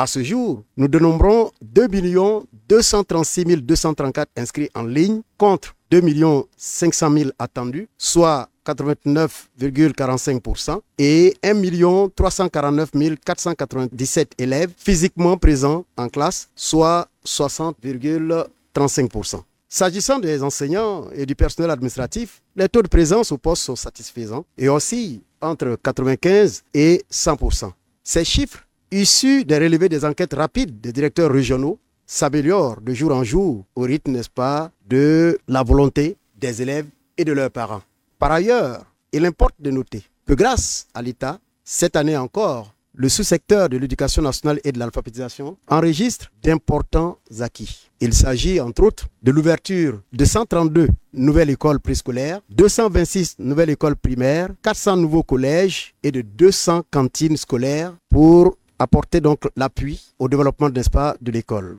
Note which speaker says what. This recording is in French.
Speaker 1: À ce jour, nous dénombrons 2 236 234 inscrits en ligne contre 2 500 000 attendus, soit 89,45% et 1 349 497 élèves physiquement présents en classe, soit 60,35%. S'agissant des enseignants et du personnel administratif, les taux de présence au poste sont satisfaisants et aussi entre 95 et 100%. Ces chiffres, issus des relevés des enquêtes rapides des directeurs régionaux, s'améliorent de jour en jour au rythme, n'est-ce pas, de la volonté des élèves et de leurs parents. Par ailleurs, il importe de noter que grâce à l'État, cette année encore, le sous-secteur de l'éducation nationale et de l'alphabétisation enregistre d'importants acquis. Il s'agit entre autres de l'ouverture de 132 nouvelles écoles préscolaires, 226 nouvelles écoles primaires, 400 nouveaux collèges et de 200 cantines scolaires pour apporter donc l'appui au développement, n'est-ce pas, de l'école.